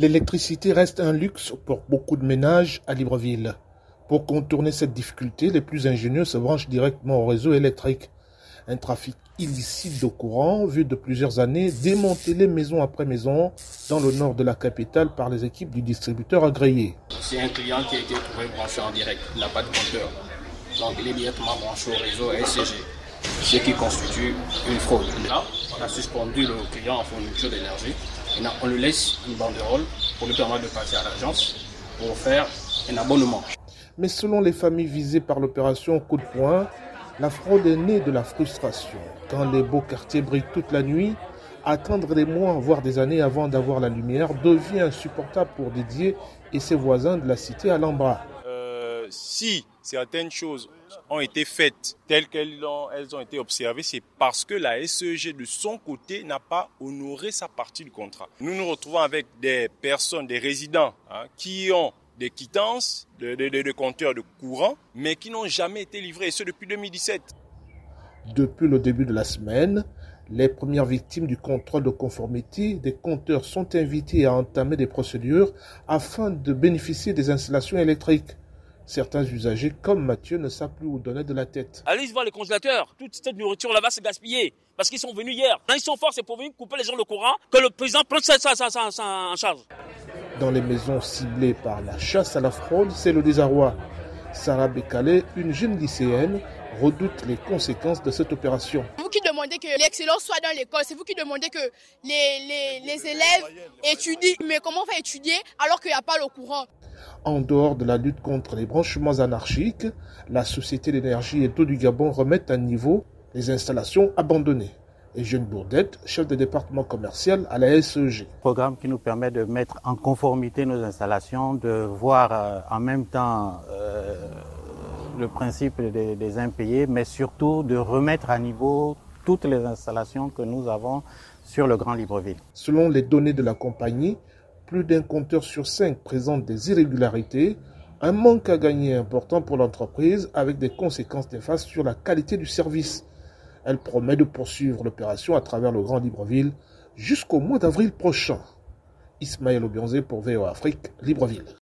L'électricité reste un luxe pour beaucoup de ménages à Libreville. Pour contourner cette difficulté, les plus ingénieux se branchent directement au réseau électrique. Un trafic illicite de courant vu de plusieurs années démantelé maison après maison dans le nord de la capitale par les équipes du distributeur agréé. C'est un client qui a été trouvé branché en direct, il n'a pas de compteur. Donc il est directement branché au réseau SCG, ce qui constitue une fraude. Là, on a suspendu le client en fourniture d'énergie on lui laisse une banderole pour lui permettre de passer à l'agence pour faire un abonnement. Mais selon les familles visées par l'opération coup de poing, la fraude est née de la frustration. Quand les beaux quartiers brillent toute la nuit, attendre des mois, voire des années avant d'avoir la lumière devient insupportable pour Didier et ses voisins de la cité à l'Ambra. Euh, si certaines choses ont été faites telles qu'elles ont, été observées, c'est parce que la SEG de son côté n'a pas honoré sa partie du contrat. Nous nous retrouvons avec des personnes, des résidents hein, qui ont des quittances de, de, compteurs de courant, mais qui n'ont jamais été livrés, et ce depuis 2017. Depuis le début de la semaine, les premières victimes du contrôle de conformité des compteurs sont invitées à entamer des procédures afin de bénéficier des installations électriques. Certains usagers, comme Mathieu, ne savent plus où donner de la tête. Allez voir les congélateurs. Toute cette nourriture là-bas, c'est gaspillé. Parce qu'ils sont venus hier. Quand ils sont forts, c'est pour venir couper les gens le courant, que le président prenne ça, ça, ça, ça, en charge. Dans les maisons ciblées par la chasse à la fraude, c'est le désarroi. Sarah Bekale, une jeune lycéenne, redoute les conséquences de cette opération. C'est vous qui demandez que l'excellence soit dans l'école, c'est vous qui demandez que les, les élèves étudient. Mais comment faire étudier alors qu'il n'y a pas le courant? En dehors de la lutte contre les branchements anarchiques, la Société d'énergie et d'eau du Gabon remet à niveau les installations abandonnées. Et Jeune Bourdette, chef de département commercial à la SEG. Programme qui nous permet de mettre en conformité nos installations, de voir euh, en même temps euh, le principe des, des impayés, mais surtout de remettre à niveau toutes les installations que nous avons sur le Grand Libreville. Selon les données de la compagnie, plus d'un compteur sur cinq présente des irrégularités, un manque à gagner important pour l'entreprise avec des conséquences néfastes sur la qualité du service. Elle promet de poursuivre l'opération à travers le Grand Libreville jusqu'au mois d'avril prochain. Ismaël Obionzé pour VO Afrique, Libreville.